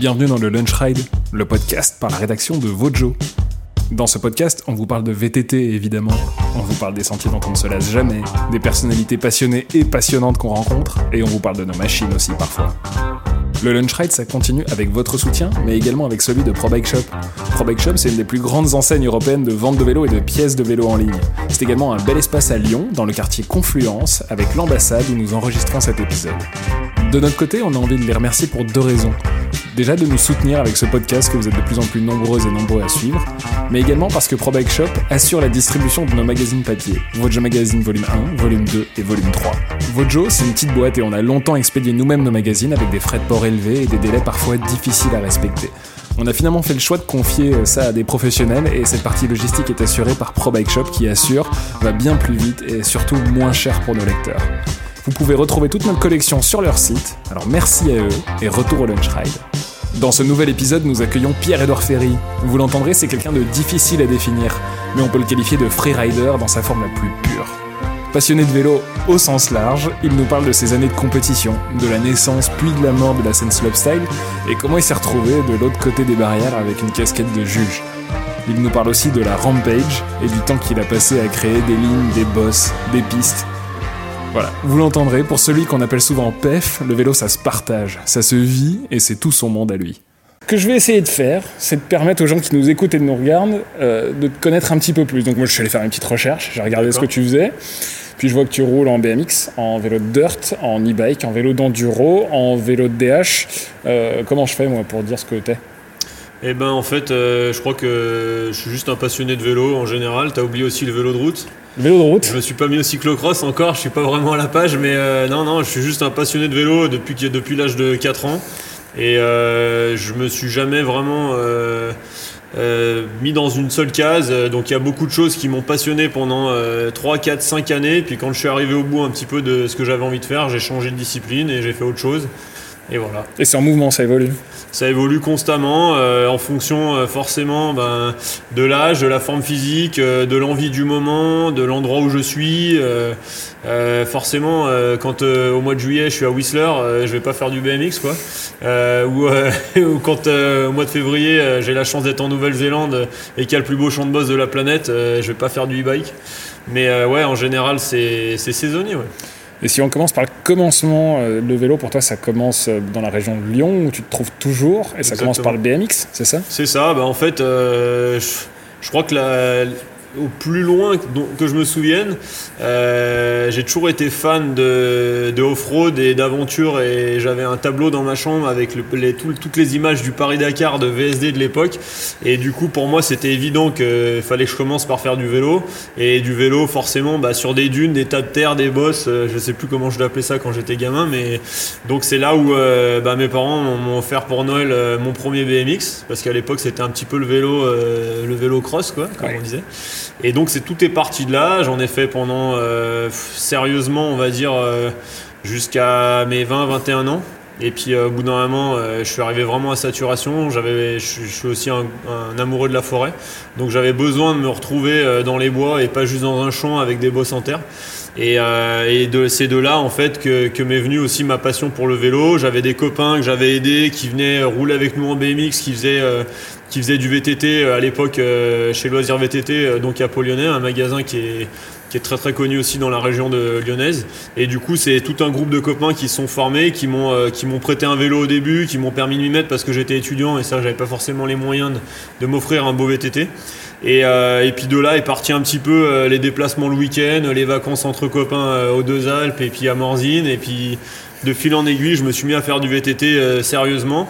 Bienvenue dans le Lunch Ride, le podcast par la rédaction de Vojo. Dans ce podcast, on vous parle de VTT évidemment, on vous parle des sentiers dont on ne se lasse jamais, des personnalités passionnées et passionnantes qu'on rencontre, et on vous parle de nos machines aussi parfois. Le Lunch Ride, ça continue avec votre soutien, mais également avec celui de ProBike Shop. ProBike Shop, c'est une des plus grandes enseignes européennes de vente de vélos et de pièces de vélos en ligne. C'est également un bel espace à Lyon, dans le quartier Confluence, avec l'ambassade où nous enregistrons cet épisode. De notre côté, on a envie de les remercier pour deux raisons. Déjà de nous soutenir avec ce podcast que vous êtes de plus en plus nombreux et nombreux à suivre, mais également parce que ProBike Shop assure la distribution de nos magazines papier, Vojo Magazine volume 1, volume 2 et volume 3. Vojo, c'est une petite boîte et on a longtemps expédié nous-mêmes nos magazines avec des frais de port élevés et des délais parfois difficiles à respecter. On a finalement fait le choix de confier ça à des professionnels et cette partie logistique est assurée par ProBike Shop qui assure va bien plus vite et surtout moins cher pour nos lecteurs. Vous pouvez retrouver toute notre collection sur leur site, alors merci à eux et retour au Lunch Ride. Dans ce nouvel épisode, nous accueillons Pierre-Edouard Ferry. Vous l'entendrez, c'est quelqu'un de difficile à définir, mais on peut le qualifier de freerider dans sa forme la plus pure. Passionné de vélo au sens large, il nous parle de ses années de compétition, de la naissance puis de la mort de la scène slopestyle, et comment il s'est retrouvé de l'autre côté des barrières avec une casquette de juge. Il nous parle aussi de la rampage et du temps qu'il a passé à créer des lignes, des bosses, des pistes, voilà, vous l'entendrez, pour celui qu'on appelle souvent PEF, le vélo ça se partage, ça se vit et c'est tout son monde à lui. Ce que je vais essayer de faire, c'est de permettre aux gens qui nous écoutent et de nous regardent euh, de te connaître un petit peu plus. Donc moi je suis allé faire une petite recherche, j'ai regardé ce que tu faisais, puis je vois que tu roules en BMX, en vélo de dirt, en e-bike, en vélo d'enduro, en vélo de DH. Euh, comment je fais moi pour dire ce que t'es? Eh ben en fait, euh, je crois que je suis juste un passionné de vélo en général. T'as oublié aussi le vélo de route. Vélo de route Je me suis pas mis au cyclocross encore, je suis pas vraiment à la page, mais euh, non, non, je suis juste un passionné de vélo depuis, depuis l'âge de 4 ans. Et euh, je me suis jamais vraiment mis dans une seule case. Donc il y a beaucoup de choses qui m'ont passionné pendant 3, 4, 5 années. Puis quand je suis arrivé au bout un petit peu de ce que j'avais envie de faire, j'ai changé de discipline et j'ai fait autre chose. Et voilà. Et c'est en mouvement, ça évolue ça évolue constamment euh, en fonction euh, forcément ben, de l'âge, de la forme physique, euh, de l'envie du moment, de l'endroit où je suis. forcément, quand au mois de juillet je suis à Whistler, je vais pas faire du BMX quoi. Ou, quand au mois de février j'ai la chance d'être en Nouvelle-Zélande et qu'il y a le plus beau champ de boss de la planète, je vais pas faire du e-bike. Mais ouais, en général c'est saisonnier. Ouais. Et si on commence par le commencement, euh, le vélo pour toi ça commence euh, dans la région de Lyon où tu te trouves toujours et ça commence par le BMX, c'est ça? C'est ça, bah en fait euh, je, crois que la, au plus loin que je me souvienne, euh, j'ai toujours été fan de, off-road et d'aventure et j'avais un tableau dans ma chambre avec les, toutes les images du Paris-Dakar de VSD de l'époque. Et du coup pour moi c'était évident qu'il fallait que je commence par faire du vélo. Et du vélo forcément bah, sur des dunes, des tas de terre, des bosses, euh, je sais plus comment je l'appelais ça quand j'étais gamin mais donc c'est là où euh, bah, mes parents m'ont offert pour Noël mon premier BMX parce qu'à l'époque c'était un petit peu le vélo, le vélo cross quoi comme on disait. Et donc c'est tout est parti de là. J'en ai fait pendant euh, sérieusement, on va dire, euh, jusqu'à mes 20-21 ans. Et puis euh, au bout d'un moment, je suis arrivé vraiment à saturation. J'avais, je, suis aussi un, amoureux de la forêt, donc j'avais besoin de me retrouver dans les bois et pas juste dans un champ avec des bosses en terre. Et, et de, c'est de là en fait que, m'est venue aussi ma passion pour le vélo. J'avais des copains que j'avais aidés qui venaient rouler avec nous en BMX, qui faisaient qui faisait du VTT euh, à l'époque euh, chez Loisirs VTT, euh, donc à Lyonnais, un magasin qui est, qui est très très connu aussi dans la région de lyonnaise. Et du coup, c'est tout un groupe de copains qui sont formés, qui m'ont qui m'ont prêté un vélo au début, qui m'ont permis de m'y mettre parce que j'étais étudiant et ça, j'avais pas forcément les moyens de, m'offrir un beau VTT. Et, et, puis de là est parti un petit peu les déplacements le week-end, les vacances entre copains aux Deux Alpes et puis à Morzine. Et puis de fil en aiguille, je me suis mis à faire du VTT sérieusement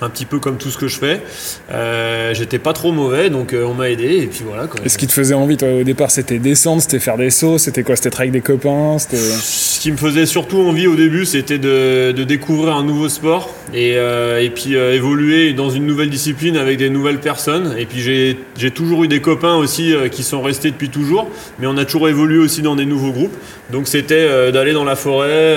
un petit peu comme tout ce que je fais. Euh, j'étais pas trop mauvais, donc euh, on m'a aidé, et puis voilà. Et ce qui te faisait envie, toi, au départ, c'était descendre, c'était faire des sauts, c'était quoi? C'était être avec des copains Ce qui me faisait surtout envie au début, c'était de, découvrir un nouveau sport, et, euh, et puis évoluer dans une nouvelle discipline avec des nouvelles personnes. Et puis j'ai toujours eu des copains aussi qui sont restés depuis toujours, mais on a toujours évolué aussi dans des nouveaux groupes. Donc c'était d'aller dans la forêt,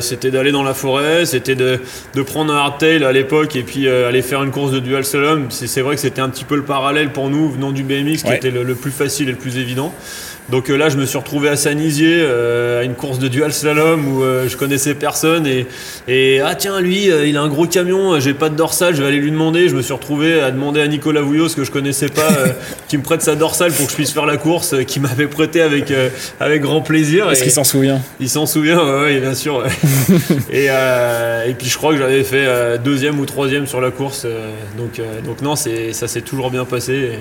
c'était d'aller dans la forêt, c'était de, de prendre un hardtail à l'époque, et puis euh, aller faire une course de dual slalom, c'est vrai que c'était un petit peu le parallèle pour nous venant du BMX qui était le, plus facile et le plus évident. Donc là, je me suis retrouvé à Saint-Nizier, à une course de dual slalom où je connaissais personne et, et ah tiens, lui, il a un gros camion, j'ai pas de dorsale, je vais aller lui demander. Je me suis retrouvé à demander à Nicolas Vouillot, ce que je connaissais pas, qui me prête sa dorsale pour que je puisse faire la course, qui m'avait prêté avec, avec grand plaisir. Est-ce qu'il s'en souvient? Il s'en souvient, oui, bien sûr. et, et puis je crois que j'avais fait deuxième ou troisième sur la course. donc, donc non, ça s'est toujours bien passé. Et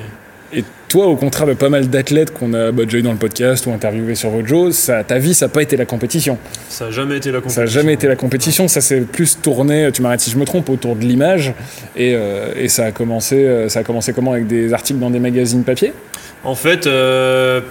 toi, au contraire de pas mal d'athlètes qu'on a bah, déjà eu dans le podcast ou interviewé sur Vojo, ça, ta vie, ça n'a pas été la compétition. Ça n'a jamais été la compétition. Ça n'a jamais été la compétition. Ça s'est plus tourné, tu m'arrêtes si je me trompe, autour de l'image. Et, euh, et, ça, a commencé, euh, ça a commencé comment? Avec des articles dans des magazines papier? En fait, euh,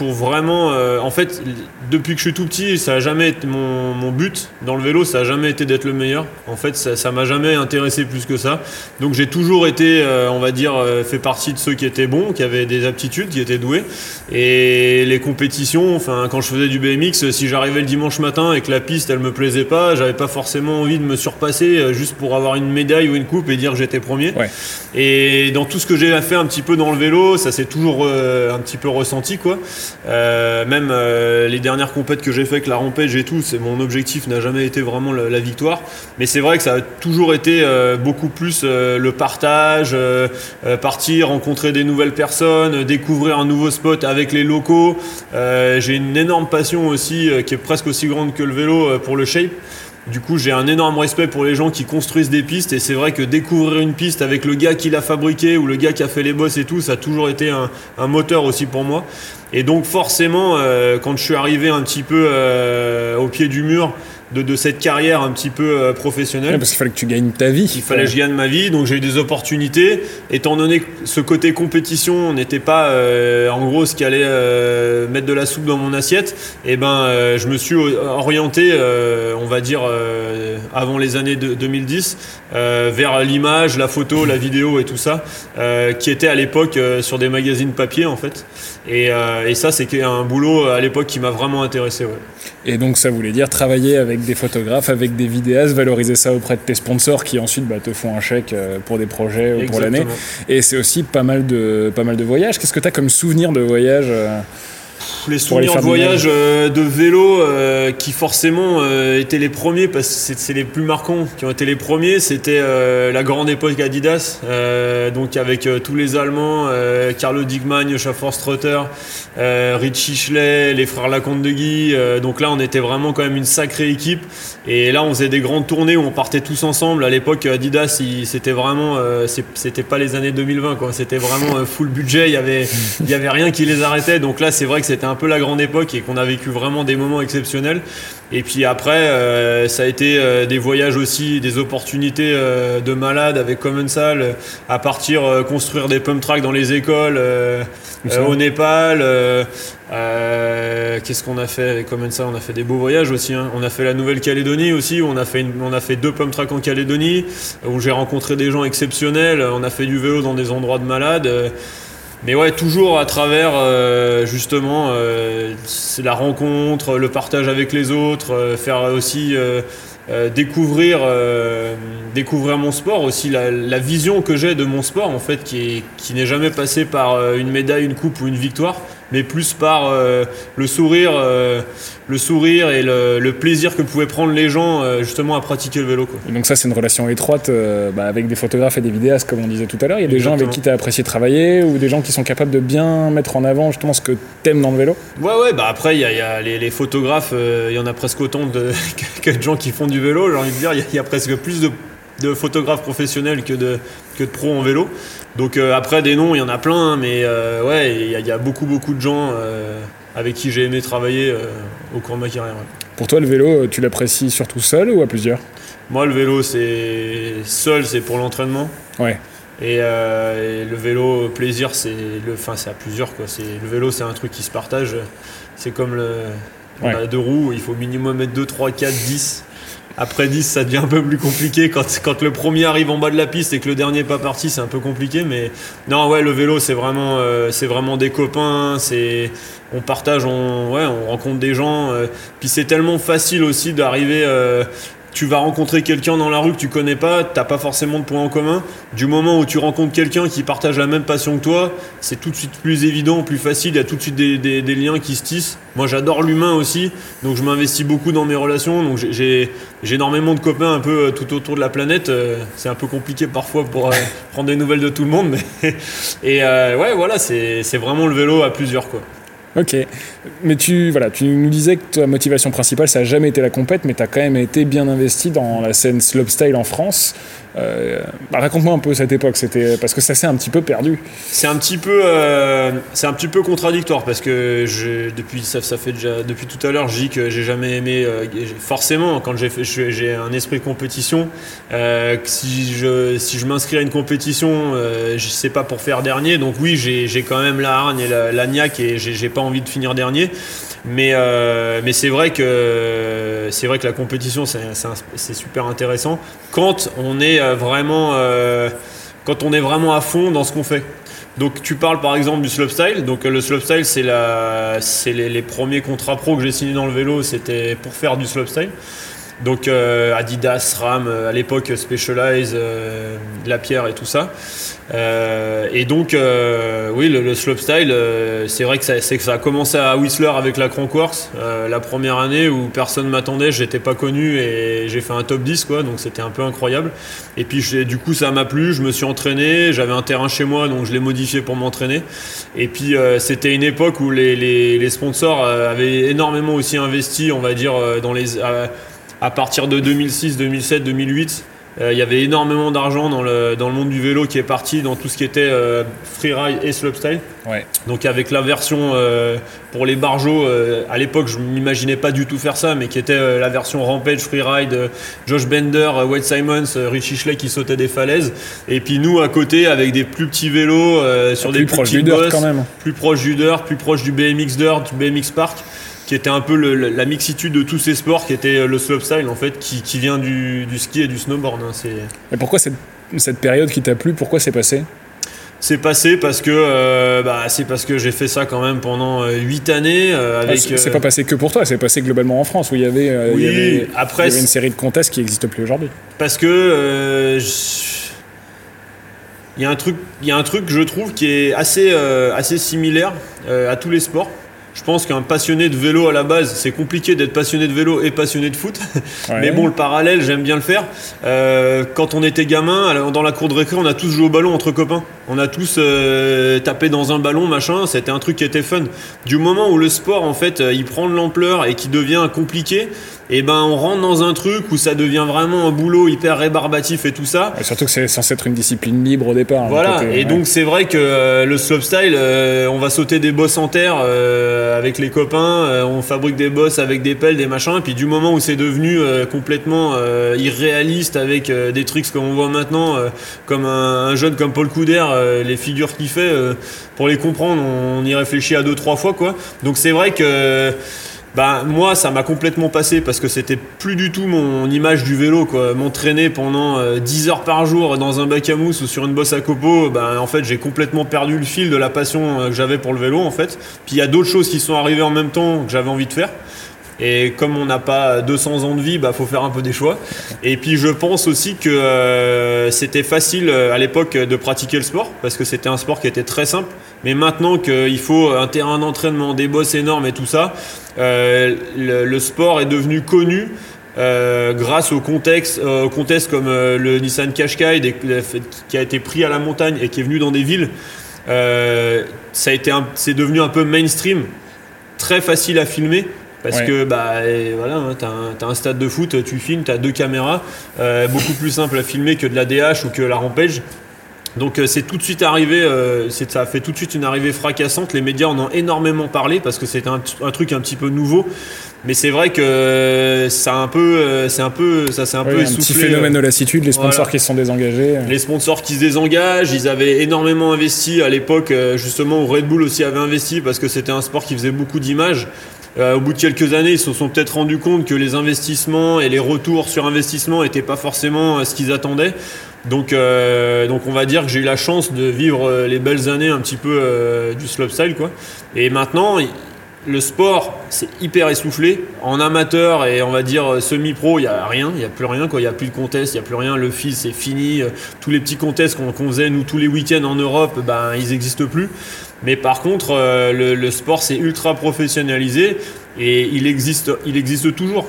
pour vraiment. Euh, en fait, depuis que je suis tout petit, ça a jamais été mon, mon but dans le vélo, ça a jamais été d'être le meilleur. En fait, ça m'a jamais intéressé plus que ça. Donc j'ai toujours été, euh, on va dire, euh, fait partie de ceux qui étaient bons, qui avaient des aptitudes, qui étaient doués. Et les compétitions, enfin, quand je faisais du BMX, si j'arrivais le dimanche matin et que la piste, elle me plaisait pas, j'avais pas forcément envie de me surpasser juste pour avoir une médaille ou une coupe et dire que j'étais premier. Ouais. Et dans tout ce que j'ai fait un petit peu dans le vélo, ça s'est toujours un petit peu ressenti, quoi. Euh, même euh, les dernières compètes que j'ai fait avec la Rampage et tout, c'est mon objectif n'a jamais été vraiment la, victoire. Mais c'est vrai que ça a toujours été euh, beaucoup plus le partage, partir, rencontrer des nouvelles personnes, découvrir un nouveau spot avec les locaux. j'ai une énorme passion aussi qui est presque aussi grande que le vélo pour le shape. Du coup, j'ai un énorme respect pour les gens qui construisent des pistes et c'est vrai que découvrir une piste avec le gars qui l'a fabriqué ou le gars qui a fait les bosses et tout, ça a toujours été un, moteur aussi pour moi. Et donc forcément, euh, quand je suis arrivé un petit peu euh, au pied du mur, de, cette carrière un petit peu euh, professionnelle. parce qu'il fallait que tu gagnes ta vie. Il fallait que je gagne ma vie, donc j'ai eu des opportunités. Étant donné que ce côté compétition n'était pas euh, en gros ce qui allait euh, mettre de la soupe dans mon assiette, et eh ben je me suis orienté, on va dire avant les années 2010, vers l'image, la photo, la vidéo et tout ça, qui était à l'époque sur des magazines papier en fait. Et, et ça, c'est un boulot à l'époque qui m'a vraiment intéressé. Ouais. Et donc ça voulait dire travailler avec des photographes, avec des vidéastes, valoriser ça auprès de tes sponsors qui ensuite bah, te font un chèque euh, pour des projets ou pour l'année. Et c'est aussi pas mal de, pas mal de voyages. Qu'est-ce que tu as comme souvenir de voyage euh, les souvenirs de voyage euh, de vélo euh, qui forcément euh, étaient les premiers parce que c'est les plus marquants qui ont été les premiers c'était la grande époque Adidas donc avec tous les Allemands Carlo Digman, Schaffer Strutter Richie Schley les frères Lacombe de Guy donc là on était vraiment quand même une sacrée équipe. Et là on faisait des grandes tournées où on partait tous ensemble. À l'époque Adidas c'était vraiment c'était pas les années 2020 quoi. C'était vraiment full budget. Il y avait il y avait rien qui les arrêtait. Donc là c'est vrai que c'était un peu la grande époque et qu'on a vécu vraiment des moments exceptionnels. Et puis après, euh, ça a été euh, des voyages aussi, des opportunités euh, de malades avec Commensal, à partir construire des pump tracks dans les écoles, au Népal. Qu'est-ce qu'on a fait avec Commensal On a fait des beaux voyages aussi. Hein. On a fait la Nouvelle-Calédonie aussi, où on a fait, on a fait deux pump tracks en Calédonie, où j'ai rencontré des gens exceptionnels. On a fait du vélo dans des endroits de malades. Mais ouais, toujours à travers euh, justement euh, la rencontre, le partage avec les autres, euh, faire aussi découvrir, découvrir mon sport, aussi la, vision que j'ai de mon sport en fait, qui, qui n'est jamais passé par une médaille, une coupe ou une victoire, mais plus par euh, le sourire, euh, le sourire et le, plaisir que pouvaient prendre les gens euh, justement à pratiquer le vélo. donc ça c'est une relation étroite bah, avec des photographes et des vidéastes comme on disait tout à l'heure. Il y a des gens avec qui tu as apprécié travailler ou des gens qui sont capables de bien mettre en avant justement ce que tu aimes dans le vélo? Ouais ouais bah après il y a, les, photographes, il y en a presque autant de, que de gens qui font du vélo. J'ai envie de dire il y, a presque plus de, de photographes professionnels que de, que de pros en vélo. Donc euh, après des noms, il y en a plein, mais euh, ouais, il y, a beaucoup beaucoup de gens euh, avec qui j'ai aimé travailler au cours de ma carrière. Pour toi, le vélo, tu l'apprécies surtout seul ou à plusieurs? Moi, le vélo, c'est seul, c'est pour l'entraînement. Ouais. Et, le vélo plaisir, c'est le, enfin c'est à plusieurs quoi. C'est le vélo, c'est un truc qui se partage. C'est comme le, deux roues, il faut minimum mettre 2, 3, 4, 10 après 10, ça devient un peu plus compliqué. Quand, quand le premier arrive en bas de la piste et que le dernier n'est pas parti, c'est un peu compliqué. Mais non, ouais, le vélo, c'est vraiment, euh, vraiment des copains. On partage, on, ouais, on rencontre des gens. Euh, puis c'est tellement facile aussi d'arriver. Euh, tu vas rencontrer quelqu'un dans la rue que tu connais pas, t'as pas forcément de points en commun. Du moment où tu rencontres quelqu'un qui partage la même passion que toi, c'est tout de suite plus évident, plus facile, il y a tout de suite des, liens qui se tissent. Moi j'adore l'humain aussi, donc je m'investis beaucoup dans mes relations, donc j'ai énormément de copains un peu euh, tout autour de la planète. Euh, c'est un peu compliqué parfois pour euh, prendre des nouvelles de tout le monde, mais et ouais voilà, c'est vraiment le vélo à plusieurs quoi. Ok, mais tu, voilà, tu nous disais que ta motivation principale, ça n'a jamais été la compète, mais tu as quand même été bien investi dans la scène slopestyle en France. Euh, bah, raconte-moi un peu cette époque, parce que ça s'est un petit peu perdu. C'est un petit peu, euh, un petit peu contradictoire parce que je, depuis ça, fait depuis tout à l'heure, je dis que j'ai jamais aimé. Euh, forcément, quand j'ai un esprit de compétition. si je si je m'inscris à une compétition, je sais pas pour faire dernier. Donc oui, j'ai quand même la hargne et la, la niaque et j'ai pas envie de finir dernier. Mais, euh, mais c'est vrai que c'est vrai que la compétition c'est super intéressant quand on est euh, vraiment euh, quand on est vraiment à fond dans ce qu'on fait. Donc tu parles par exemple du slopestyle. Donc le slopestyle c'est la c'est les, premiers contrats pro que j'ai signés dans le vélo, c'était pour faire du slopestyle. Donc euh, Adidas, RAM, euh, à l'époque Specialized, euh, La Pierre et tout ça. et donc, oui, le, slopestyle, c'est vrai que ça, que ça a commencé à Whistler avec la Crankworks, la première année où personne m'attendait, j'étais pas connu et j'ai fait un top 10, quoi, donc c'était un peu incroyable. Et puis du coup, ça m'a plu, je me suis entraîné, j'avais un terrain chez moi, donc je l'ai modifié pour m'entraîner. Et puis c'était une époque où les, les, sponsors avaient énormément aussi investi, on va dire, dans les à partir de 2006, 2007, 2008, il y avait énormément d'argent dans le, dans le monde du vélo qui est parti dans tout ce qui était euh, freeride et slopestyle. Ouais. Donc avec la version euh, pour les barjots, euh, à l'époque je m'imaginais pas du tout faire ça, mais qui était la version Rampage, Freeride, Josh Bender, Wade Simons, Richie Schley qui sautaient des falaises. Et puis nous à côté avec des plus petits vélos sur des plus, petits bosses, quand même. plus proche du dirt, plus proche du BMX dirt, du BMX park qui était un peu la mixitude de tous ces sports, qui était le slopestyle en fait, qui, vient du, ski et du snowboard. Hein, et pourquoi cette, cette période qui t'a plu, pourquoi c'est passé? C'est passé parce que euh, bah, c'est parce que j'ai fait ça quand même pendant 8 euh, années euh, avec. c'est pas passé que pour toi, c'est passé globalement en France où il y avait, oui, après, une série de contests qui n'existent plus aujourd'hui. Parce que il y a un truc, il y a un truc je trouve qui est assez assez similaire à tous les sports je pense qu'un passionné de vélo à la base, c'est compliqué d'être passionné de vélo et passionné de foot. Mais bon, le parallèle, j'aime bien le faire. Euh, quand on était gamin, dans la cour de récré, on a tous joué au ballon entre copains. On a tous euh, tapé dans un ballon, machin. C'était un truc qui était fun. Du moment où le sport, en fait, euh, il prend de l'ampleur et qui devient compliqué, et eh ben on rentre dans un truc où ça devient vraiment un boulot hyper rébarbatif et tout ça. Et surtout que c'est censé être une discipline libre au départ. Hein, voilà, et donc c'est vrai que euh, le slopestyle, euh, on va sauter des bosses en terre euh, avec les copains, on fabrique des bosses avec des pelles, des machins, et puis du moment où c'est devenu complètement irréaliste avec des trucs comme on voit maintenant, comme un, jeune comme Paul Couder, les figures qu'il fait, pour les comprendre, on, on y réfléchit à deux trois fois quoi. Donc c'est vrai que bah, moi, ça m'a complètement passé parce que c'était plus du tout mon image du vélo. M'entraîner pendant 10 euh, heures par jour dans un bac à mousse ou sur une bosse à copeaux, bah, en fait, j'ai complètement perdu le fil de la passion euh, que j'avais pour le vélo, en fait. Puis il y a d'autres choses qui sont arrivées en même temps que j'avais envie de faire. Et comme on n'a pas 200 ans de vie, bah faut faire un peu des choix. Et puis je pense aussi que euh, c'était facile à l'époque de pratiquer le sport parce que c'était un sport qui était très simple. Mais maintenant qu'il faut un terrain d'entraînement, des bosses énormes et tout ça, euh, le, sport est devenu connu euh, grâce au contexte, euh, comme le Nissan Qashqai qui a été pris à la montagne et qui est venu dans des villes. ça a été, c'est devenu un peu mainstream, très facile à filmer. Parce que bah voilà, hein, t'as un, stade de foot, tu filmes, t'as deux caméras, beaucoup plus simple à filmer que de la DH ou que la Rampage. Donc euh, c'est tout de suite arrivé, euh, ça a fait tout de suite une arrivée fracassante. Les médias en ont énormément parlé parce que c'était un, truc un petit peu nouveau. Mais c'est vrai que ça un peu, euh, c'est un peu, ça c'est un peu essoufflé. Un petit phénomène de lassitude, les sponsors qui se sont désengagés. Les sponsors qui se désengagent, ils avaient énormément investi à l'époque, justement où Red Bull aussi avait investi parce que c'était un sport qui faisait beaucoup d'images. au bout de quelques années, ils se sont peut-être rendus compte que les investissements et les retours sur investissement n'étaient pas forcément ce qu'ils attendaient. Donc, euh, donc on va dire que j'ai eu la chance de vivre euh, les belles années un petit peu euh, du slopestyle quoi. Et maintenant, le sport, c'est hyper essoufflé. En amateur et on va dire semi-pro, il n'y a rien, il n'y a plus rien, il n'y a plus de contest, il n'y a plus rien. Le fils, c'est fini. Tous les petits contests qu'on faisait, nous, tous les week-ends en Europe, ben, ils n'existent plus. Mais par contre, euh, le, sport, c'est ultra professionnalisé et il existe, il existe toujours.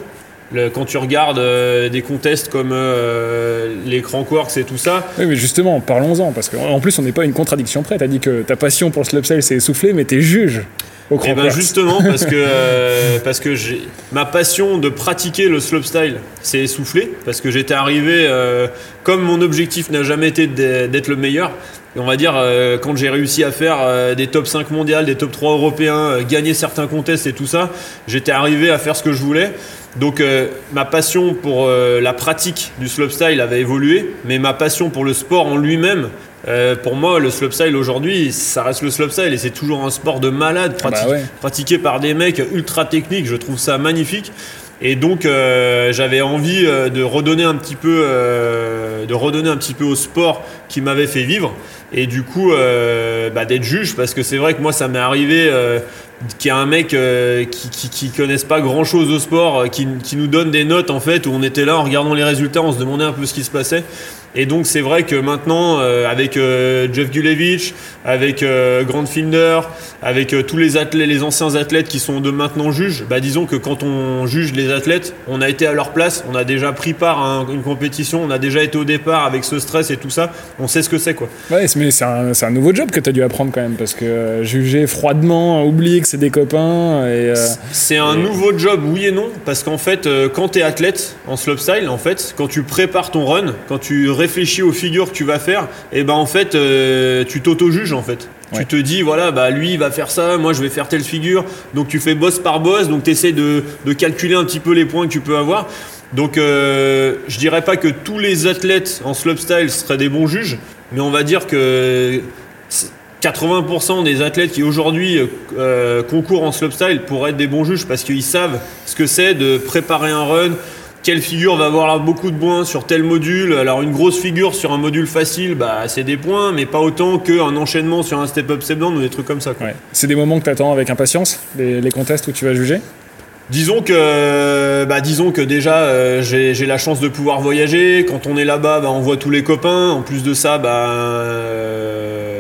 Quand tu regardes euh, des contests comme euh, les Crankworks et tout ça. Oui, mais justement, parlons-en, parce qu'en plus, on n'est pas une contradiction près. Tu as dit que ta passion pour le slopestyle s'est essoufflée, mais tu es juge et eh ben justement parce que euh, parce que j'ai ma passion de pratiquer le slopestyle s'est essoufflée parce que j'étais arrivé euh, comme mon objectif n'a jamais été d'être le meilleur. Et on va dire euh, quand j'ai réussi à faire des top 5 mondiales, des top 3 européens, gagner certains contests et tout ça, j'étais arrivé à faire ce que je voulais. Donc ma passion pour la pratique du slopestyle avait évolué, mais ma passion pour le sport en lui-même euh, pour moi, le slopestyle aujourd'hui, ça reste le slopestyle et c'est toujours un sport de malade bah pratiqué par des mecs ultra techniques. Je trouve ça magnifique. Et donc, euh, j'avais envie euh, de redonner un petit peu, de redonner un petit peu au sport qui m'avait fait vivre. Et du coup, bah, d'être juge, parce que c'est vrai que moi, ça m'est arrivé qu'il y a un mec qui, qui, qui, connaisse pas grand chose au sport, qui, qui, nous donne des notes en fait, où on était là en regardant les résultats, on se demandait un peu ce qui se passait. Et donc c'est vrai que maintenant, euh, avec euh, Jeff Gulevich, avec euh, Grant Finder, avec tous les athlètes, les anciens athlètes qui sont de maintenant juges, bah, disons que quand on juge les athlètes, on a été à leur place, on a déjà pris part à une compétition, on a déjà été au départ avec ce stress et tout ça, on sait ce que c'est quoi. Ouais, mais c'est un, un, nouveau job que tu as dû apprendre quand même, parce que juger froidement, oublier que c'est des copains. Et, c'est un nouveau job, oui et non, parce qu'en fait, quand tu es athlète en slopestyle, en fait, quand tu prépares ton run, quand tu réfléchis aux figures que tu vas faire, et ben en fait, euh, tu t'auto-juges en fait. Tu te dis, voilà, bah lui il va faire ça, moi je vais faire telle figure. Donc tu fais boss par boss, donc tu essaies de, calculer un petit peu les points que tu peux avoir. Donc euh, je dirais pas que tous les athlètes en slopestyle seraient des bons juges, mais on va dire que 80% des athlètes qui aujourd'hui euh, concourent en slopestyle pourraient être des bons juges parce qu'ils savent ce que c'est de préparer un run, quelle figure va avoir beaucoup de points sur tel module? Alors une grosse figure sur un module facile, bah c'est des points, mais pas autant qu'un enchaînement sur un step-up, step-down ou des trucs comme ça. C'est des moments que tu attends avec impatience, les, les contests où tu vas juger? Disons que, bah, disons que déjà euh, j'ai la chance de pouvoir voyager. Quand on est là-bas, bah, on voit tous les copains. En plus de ça, bah, euh,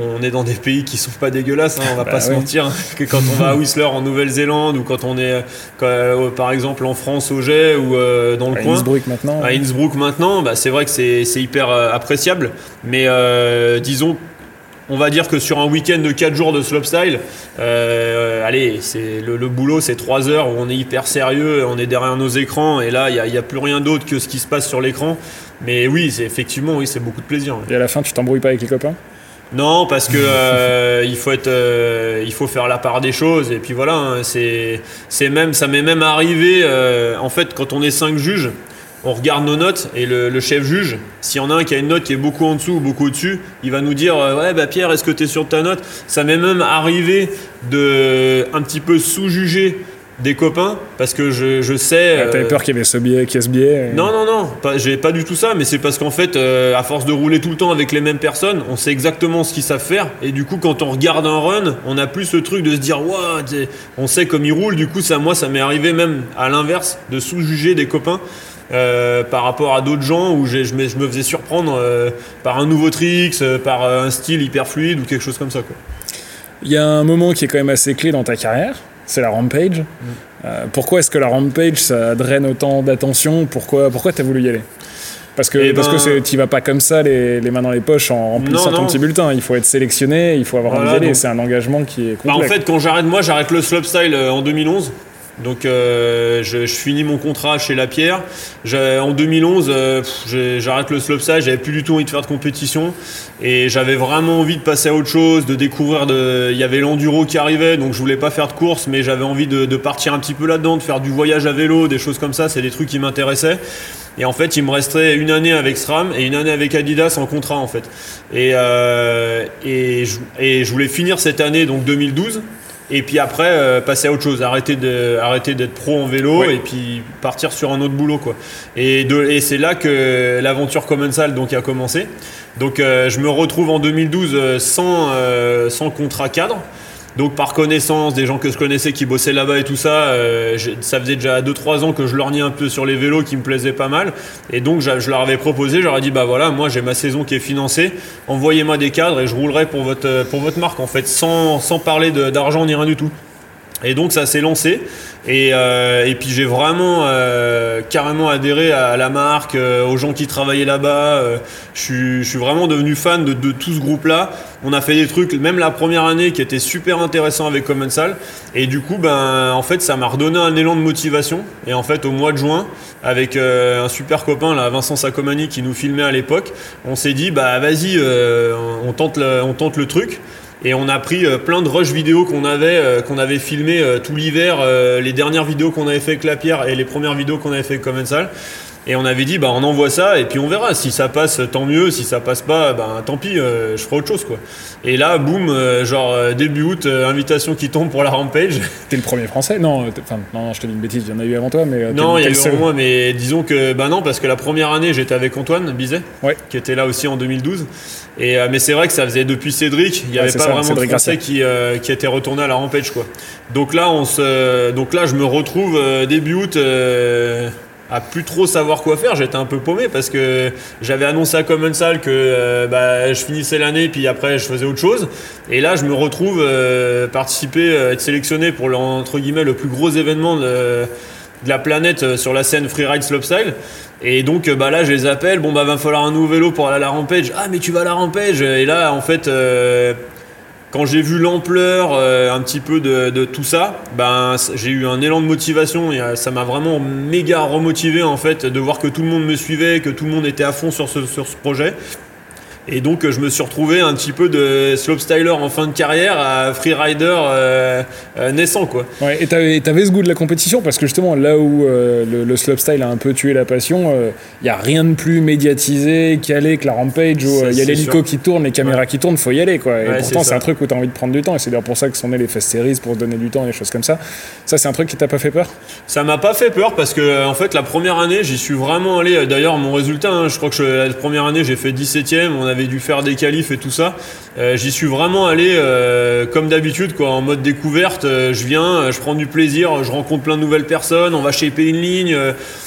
on, est dans des pays qui sont pas dégueulasses. Hein, on va bah pas se mentir. Hein, que quand on va à Whistler en Nouvelle-Zélande ou quand on est, euh, par exemple, en France au Jet ou dans le à coin. Innsbruck maintenant. À Innsbruck maintenant, bah, c'est vrai que c'est hyper appréciable. Mais disons on va dire que sur un week-end de 4 jours de slopestyle, euh, allez, c'est le, boulot, c'est 3 heures où on est hyper sérieux, on est derrière nos écrans, et là, il n'y a, plus rien d'autre que ce qui se passe sur l'écran. Mais oui, c'est effectivement, oui, c'est beaucoup de plaisir. Et à la fin, tu t'embrouilles pas avec les copains? Non, parce que euh, il faut être, euh, il faut faire la part des choses et puis voilà, hein, c'est, même, ça m'est même arrivé. en fait, quand on est 5 juges, on regarde nos notes et le, chef juge, s'il y en a un qui a une note qui est beaucoup en dessous ou beaucoup au-dessus, il va nous dire euh, ouais bah Pierre est-ce que tu es sur ta note? Ça m'est même arrivé de un petit peu sous-juger des copains parce que je, sais. Ah, T'avais euh, peur qu'il y avait ce biais, qu'il y ait ce biais Non, non, non, j'ai pas du tout ça, mais c'est parce qu'en fait, euh, à force de rouler tout le temps avec les mêmes personnes, on sait exactement ce qu'ils savent faire. Et du coup, quand on regarde un run, on a plus ce truc de se dire, waouh, on sait comme ils roulent. Du coup, ça, moi, ça m'est arrivé même à l'inverse de sous-juger des copains. Euh, par rapport à d'autres gens où je me, je me, faisais surprendre euh, par un nouveau tricks, euh, par un style hyper fluide ou quelque chose comme ça. Quoi. Il y a un moment qui est quand même assez clé dans ta carrière, c'est la rampage. Mm. pourquoi est-ce que la rampage ça draine autant d'attention? Pourquoi pourquoi as voulu y aller? Parce que, eh parce que ben- tu vas pas comme ça, les, les, mains dans les poches, en remplissant ton petit bulletin. Il faut être sélectionné, il faut avoir un C'est un engagement qui est complexe. Bah en fait, quand j'arrête, moi, j'arrête le slopestyle en 2011. Donc euh, je, finis mon contrat chez La Pierre. En 2011, euh, j'arrête le slopestyle, j'avais plus du tout envie de faire de compétition et j'avais vraiment envie de passer à autre chose, de découvrir. De... Il y avait l'enduro qui arrivait, donc je voulais pas faire de course, mais j'avais envie de, partir un petit peu là-dedans, de faire du voyage à vélo, des choses comme ça. C'est des trucs qui m'intéressaient. Et en fait, il me restait une année avec SRAM et une année avec Adidas en contrat en fait. Et, euh, et, je, et je voulais finir cette année, donc 2012 et puis après euh, passer à autre chose, arrêter de, arrêter d'être pro en vélo et puis partir sur un autre boulot quoi. Et, et c'est là que l'aventure commensale donc a commencé. Donc euh, je me retrouve en 2012 euh, sans, sans contrat cadre. Donc par connaissance, des gens que je connaissais qui bossaient là-bas et tout ça, ça faisait déjà 2-3 ans que je lorgnais un peu sur les vélos qui me plaisaient pas mal. Et donc je leur avais proposé, j'aurais dit bah voilà, moi j'ai ma saison qui est financée, envoyez-moi des cadres et je roulerai pour votre, votre marque en fait, sans, sans parler d'argent ni rien du tout. Et donc ça s'est lancé et, euh, et puis j'ai vraiment euh, carrément adhéré à la marque, euh, aux gens qui travaillaient là-bas. je, suis, je suis vraiment devenu fan de, de tout ce groupe-là. On a fait des trucs, même la première année, qui était super intéressant avec Commensal. Et du coup, ben en fait, ça m'a redonné un élan de motivation. Et en fait, au mois de juin, avec un super copain, là, Vincent Sacomani, qui nous filmait à l'époque, on s'est dit, bah vas-y, on on tente le truc. Et on a pris euh, plein de rush vidéo qu'on avait, euh, qu'on filmé euh, tout l'hiver, les dernières vidéos qu'on avait fait avec la pierre et les premières vidéos qu'on avait fait avec Commensal. Et on avait dit, bah, on envoie ça et puis on verra. Si ça passe, tant mieux. Si ça passe pas, bah, tant pis, je ferai autre chose. Quoi. Et là, boum, genre début août, invitation qui tombe pour la Rampage. T'es le premier français? Non, enfin, non, je te dis une bêtise, il y en a eu avant toi. mais Non, il y a eu avant moi, mais disons que, bah non, parce que la première année, j'étais avec Antoine Bizet, qui était là aussi en 2012. Et, euh, mais c'est vrai que ça faisait depuis Cédric, il n'y avait pas vraiment de Français qui, euh, qui était retourné à la Rampage. Quoi. Donc, là, on se, donc là, je me retrouve euh, début août à plus trop savoir quoi faire. J'étais un peu paumé parce que j'avais annoncé à Common Salle que bah, je finissais l'année puis après je faisais autre chose. Et là, je me retrouve participer, être sélectionné pour le, entre guillemets le plus gros événement de, la planète sur la scène freeride slopestyle. Et donc euh, bah là je les appelle, bon bah va falloir un nouveau vélo pour aller à la Rampage. Ah mais tu vas à la Rampage Et là en fait euh, quand j'ai vu l'ampleur euh, un petit peu de, tout ça, ben j'ai eu un élan de motivation et ça m'a vraiment méga remotivé en fait de voir que tout le monde me suivait, que tout le monde était à fond sur ce, sur ce projet. Et donc je me suis retrouvé un petit peu de slopestyler en fin de carrière à freerider euh, euh, naissant quoi. Ouais, et t'avais ce goût de la compétition parce que justement là où euh, le, slopestyle a un peu tué la passion, il n'y a rien de plus médiatisé, calé que la rampage où il y a l'hélico qui tourne, les caméras qui tournent, faut y aller quoi. Et pourtant c'est un truc où t'as envie de prendre du temps et c'est d'ailleurs pour ça que sont nés les fest series pour se donner du temps et des choses comme ça. Ça c'est un truc qui t'a pas fait peur? Ça m'a pas fait peur parce que en fait la première année j'y suis vraiment allé. D'ailleurs mon résultat, hein, je crois que la première année j'ai fait 17ème, on avait dû faire des qualifs et tout ça. Euh, j'y suis vraiment allé euh, comme d'habitude, quoi, en mode découverte. Euh, je viens, je prends du plaisir, je rencontre plein de nouvelles personnes, on va shaper une ligne.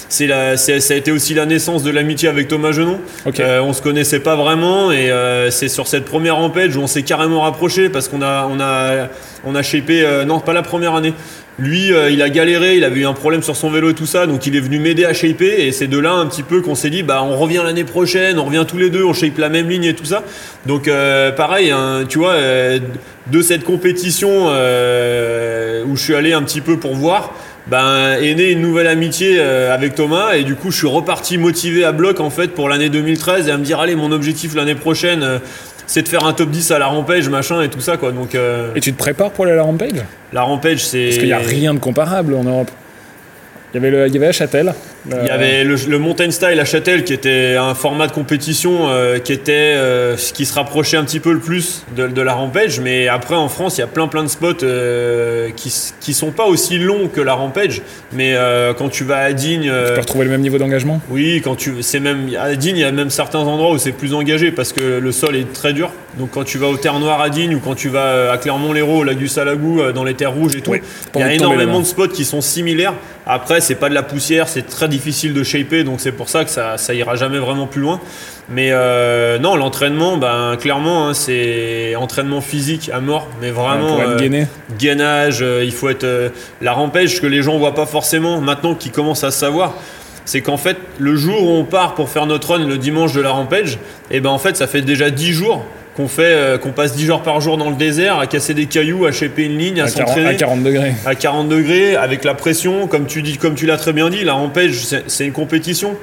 c'est la, ça a été aussi la naissance de l'amitié avec Thomas Genon. on se connaissait pas vraiment et c'est sur cette première rampage où on s'est carrément rapproché parce qu'on a, on a, on a shapé, non pas la première année, lui, euh, il a galéré, il avait eu un problème sur son vélo et tout ça, donc il est venu m'aider à shaper. Et c'est de là un petit peu qu'on s'est dit, bah on revient l'année prochaine, on revient tous les deux, on shape la même ligne et tout ça. Donc euh, pareil, hein, tu vois, euh, de cette compétition où je suis allé un petit peu pour voir, ben, est née une nouvelle amitié avec Thomas et du coup je suis reparti motivé à bloc en fait pour l'année 2013 et à me dire allez mon objectif l'année prochaine c'est de faire un top 10 à la Rampage, machin et tout ça, quoi. Donc, euh, Et tu te prépares pour aller à la Rampage? La Rampage, c'est. Parce qu'il n'y a rien de comparable en Europe. Il y avait, le, il y avait Châtel. Il y avait le, Mountain Style à Châtel qui était un format de compétition euh, qui était euh, qui se rapprochait un petit peu le plus de, la Rampage, mais après en France il y a plein plein de spots euh, qui qui sont pas aussi longs que la Rampage, mais quand tu vas à Digne, tu peux retrouver le même niveau d'engagement. Oui, quand tu c'est même à Digne il y a même certains endroits où c'est plus engagé parce que le sol est très dur. Donc quand tu vas au Terre Noire à Digne ou quand tu vas à Clermont-Lérault, au lac du Salagou, dans les terres rouges et tout, il y a énormément de spots qui sont similaires. Après c'est pas de la poussière, c'est très difficile de shaper, donc c'est pour ça que ça, ça ira jamais vraiment plus loin. Mais euh, non, l'entraînement, ben, clairement, hein, c'est entraînement physique à mort, mais vraiment pour euh, gainage. Euh, il faut être la rampage que les gens voient pas forcément maintenant, qui commencent à savoir. C'est qu'en fait, le jour où on part pour faire notre run le dimanche de la rampage, et eh ben en fait, ça fait déjà 10 jours qu'on fait, euh, qu'on passe 10 heures par jour dans le désert, à casser des cailloux, à choper une ligne, à, s'entraîner. À 40 degrés. À 40 degrés, avec la pression, comme tu dis, comme tu l'as très bien dit, la rampage, c'est une compétition,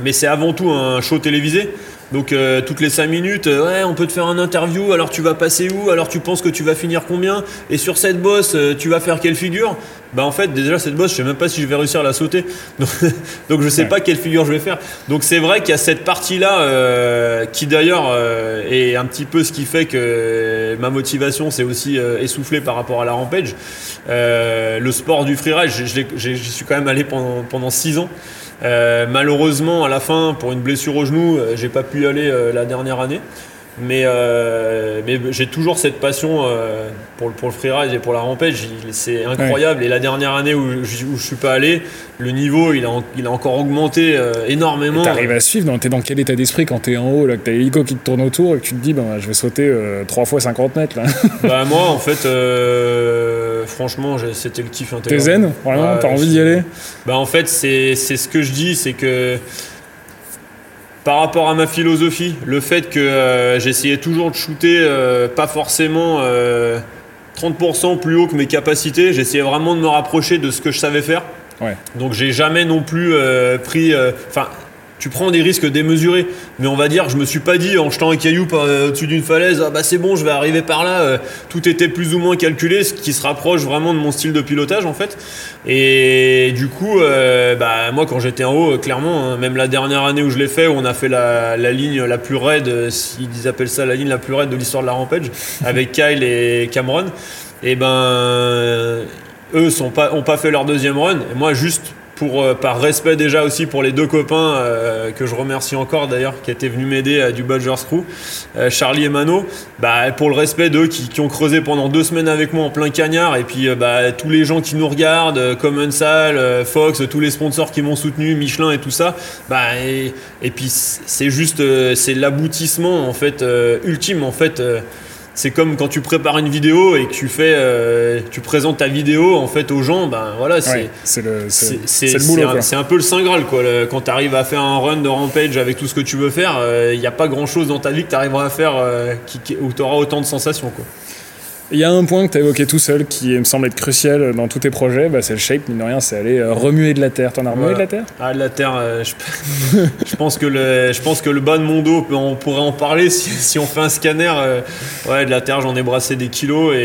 mais c'est avant tout un show télévisé. Donc euh, toutes les 5 minutes, euh, ouais, on peut te faire un interview, alors tu vas passer où Alors tu penses que tu vas finir combien? Et sur cette bosse, tu vas faire quelle figure? Bah en fait, déjà cette bosse, je sais même pas si je vais réussir à la sauter. Donc, donc je sais pas quelle figure je vais faire. Donc c'est vrai qu'il y a cette partie-là qui d'ailleurs est un petit peu ce qui fait que ma motivation s'est aussi essoufflée par rapport à la rampage. le sport du freeride, j'y suis quand même allé pendant, pendant 6 ans. Euh, malheureusement, à la fin, pour une blessure au genou, euh, j'ai pas pu y aller euh, la dernière année. Mais, euh, mais j'ai toujours cette passion euh, pour, pour le freeride et pour la rampage. Il- C'est incroyable. Et la dernière année où, je- je suis pas allé, le niveau il a, il a encore augmenté euh, énormément. T'arrives à suivre, non T'es dans quel état d'esprit quand t'es en haut, là, que t'as l'hélico qui te tourne autour et que tu te dis, ben, je vais sauter 3 fois 50 mètres, là. Bah, moi, en fait, euh, franchement, c'était le kiff intérieur. T'es zen Vraiment T'as envie d'y aller? Bah en fait, c'est c'est ce que je dis, c'est que par rapport à ma philosophie, le fait que euh, j'essayais toujours de shooter euh, pas forcément euh, 30% plus haut que mes capacités, j'essayais vraiment de me rapprocher de ce que je savais faire. Ouais. Donc j'ai jamais non plus euh, pris... euh, Enfin, tu prends des risques démesurés, mais on va dire je me suis pas dit en jetant un caillou euh, au-dessus d'une falaise, ah bah c'est bon, je vais arriver par là. euh, tout était plus ou moins calculé, ce qui se rapproche vraiment de mon style de pilotage en fait. Et du coup, euh, bah, moi quand j'étais en haut, clairement, hein, même la dernière année où je l'ai fait, où on a fait la, la ligne la plus raide, ils appellent ça la ligne la plus raide de l'histoire de la Rampage, avec Kyle et Cameron, et ben eux sont pas, ont pas fait leur deuxième run. Et moi, juste euh, par respect déjà aussi pour les deux copains euh, que je remercie encore d'ailleurs, qui étaient venus m'aider à du Badgers Crew, euh, Charlie et Mano, bah, pour le respect d'eux qui, ont creusé pendant deux semaines avec moi en plein cagnard, et puis euh, bah, tous les gens qui nous regardent, euh, Commensal, euh, Fox, tous les sponsors qui m'ont soutenu, Michelin et tout ça, bah, et, et puis c'est juste, euh, c'est l'aboutissement en fait euh, ultime en fait. Euh, c'est comme quand tu prépares une vidéo et que tu fais, euh, tu présentes ta vidéo en fait aux gens, ben voilà, c'est Ouais, c'est le, c'est- c'est c'est c'est- le boulot, c'est un, c'est un peu le saint graal quoi. Le- quand tu arrives à faire un run de rampage avec tout ce que tu veux faire, il n'y a pas grand chose dans ta vie que tu arriveras à faire euh, qui, qui- où tu auras autant de sensations quoi. Il y a un point que tu as évoqué tout seul qui me semble être crucial dans tous tes projets, bah, c'est le shape, mine de rien, c'est aller euh, remuer de la terre. T'en as remué de la terre? Ah de la terre, euh, je, je pense que le, je pense que le bas de mon dos, on pourrait en parler si, si on fait un scanner. euh, ouais, de la terre, j'en ai brassé des kilos et,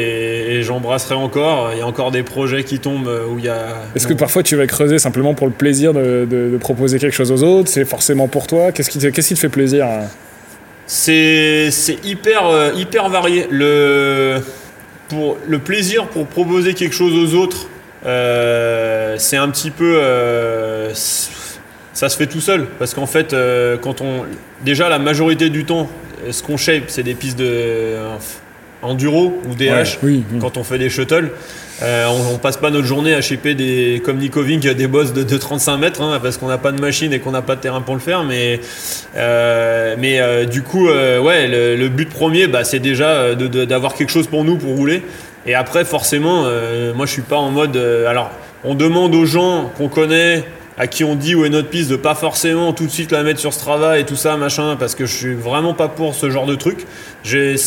et j'en brasserai encore. Il y a encore des projets qui tombent où il y a. Est-ce que parfois tu vas creuser simplement pour le plaisir de, de- de proposer quelque chose aux autres? C'est forcément pour toi? Qu'est-ce qui, te- qu'est-ce qui te fait plaisir hein? C'est c'est hyper, hyper varié. Le, pour, le plaisir pour proposer quelque chose aux autres, euh, c'est un petit peu. euh, ça se fait tout seul. Parce qu'en fait, euh, quand on. Déjà, la majorité du temps, ce qu'on shape, c'est des pistes de. enduro ou DH Ouais, oui, oui. quand on fait des shuttles. Euh, on, on passe pas notre journée à shaper des, comme Nico Vink des bosses de, de 35 mètres hein, parce qu'on n'a pas de machine et qu'on n'a pas de terrain pour le faire. Mais, euh, mais euh, du coup, euh, ouais, le, but premier, bah, c'est déjà euh, d'avoir quelque chose pour nous pour rouler. Et après, forcément, moi je suis pas en mode. alors, on demande aux gens qu'on connaît à qui on dit où est notre piste de pas forcément tout de suite la mettre sur Strava et tout ça machin parce que je suis vraiment pas pour ce genre de truc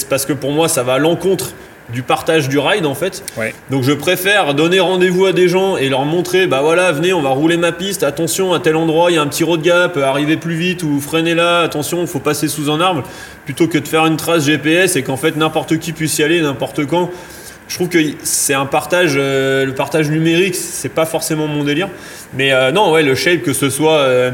parce que pour moi ça va à l'encontre du partage du ride en fait Ouais. donc je préfère donner rendez-vous à des gens et leur montrer bah voilà venez on va rouler ma piste attention à tel endroit il y a un petit road gap arrivez plus vite ou freinez là attention il faut passer sous un arbre plutôt que de faire une trace GPS et qu'en fait n'importe qui puisse y aller n'importe quand je trouve que c'est un partage, euh, le partage numérique, c'est pas forcément mon délire. Mais euh, non, ouais, le shape, que ce soit euh,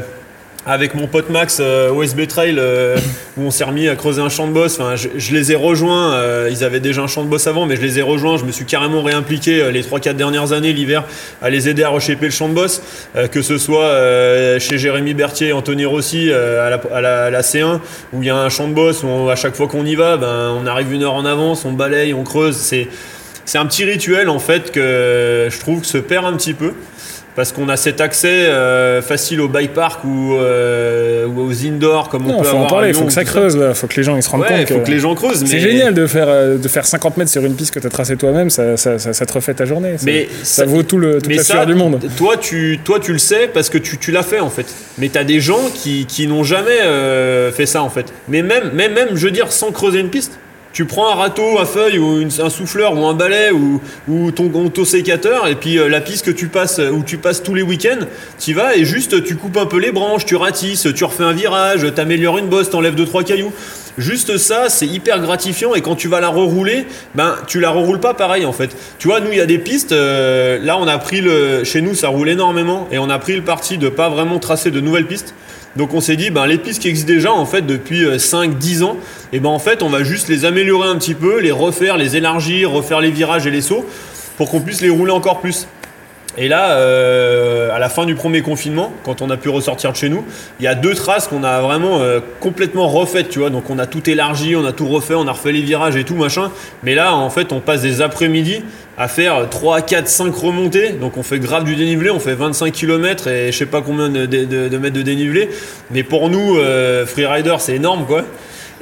avec mon pote Max euh, OSB Trail, euh, où on s'est remis à creuser un champ de boss. Enfin, je, je les ai rejoints. euh, ils avaient déjà un champ de boss avant, mais je les ai rejoints. Je me suis carrément réimpliqué euh, les 3-4 dernières années, l'hiver, à les aider à reshaper le champ de boss. Euh, que ce soit euh, chez Jérémy Berthier, Anthony Rossi, à, la, à la- à la C1, où il y a un champ de boss, où on- à chaque fois qu'on y va, ben, on arrive une heure en avance, on balaye, on creuse. C'est c'est un petit rituel en fait que je trouve que se perd un petit peu parce qu'on a cet accès euh, facile au bike park ou, euh, ou aux indoors comme on Non, peut faut en avoir parler, Lyon faut que ça creuse, là. faut que les gens ils se rendent Ouais, compte. faut que les gens creusent. C'est génial de faire, euh, de faire 50 mètres sur une piste que tu as tracée toi-même, ça, ça, ça, ça te refait ta journée. Ça, Mais ça vaut tout le, toute mais la sueur du monde. Toi tu, toi, tu le sais parce que tu, tu l'as fait en fait. Mais tu as des gens qui, qui n'ont jamais euh, fait ça en fait. Mais même, même, même, je veux dire, sans creuser une piste. Tu prends un râteau à feuilles ou une- un souffleur ou un balai ou, ou ton auto-sécateur et puis euh, la piste que tu passes où tu passes tous les week-ends, tu vas et juste tu coupes un peu les branches, tu ratisses, tu refais un virage, t'améliores une bosse, t'enlèves deux trois cailloux. Juste ça, c'est hyper gratifiant et quand tu vas la rerouler, ben tu la reroules pas pareil en fait. Tu vois, nous il y a des pistes. euh, là, on a pris le, chez nous ça roule énormément et on a pris le parti de pas vraiment tracer de nouvelles pistes. Donc on s'est dit, ben, les pistes qui existent déjà en fait depuis 5-10 ans, et ben en fait on va juste les améliorer un petit peu, les refaire, les élargir, refaire les virages et les sauts pour qu'on puisse les rouler encore plus. Et là, euh, à la fin du premier confinement, quand on a pu ressortir de chez nous, il y a deux traces qu'on a vraiment euh, complètement refaites, tu vois. Donc on a tout élargi, on a tout refait, on a refait les virages et tout machin. Mais là, en fait, on passe des après-midi à faire 3, 4, 5 remontées. Donc on fait grave du dénivelé, on fait 25 km et je sais pas combien de, mètres de dénivelé. Mais pour nous, euh, freerider, c'est énorme quoi.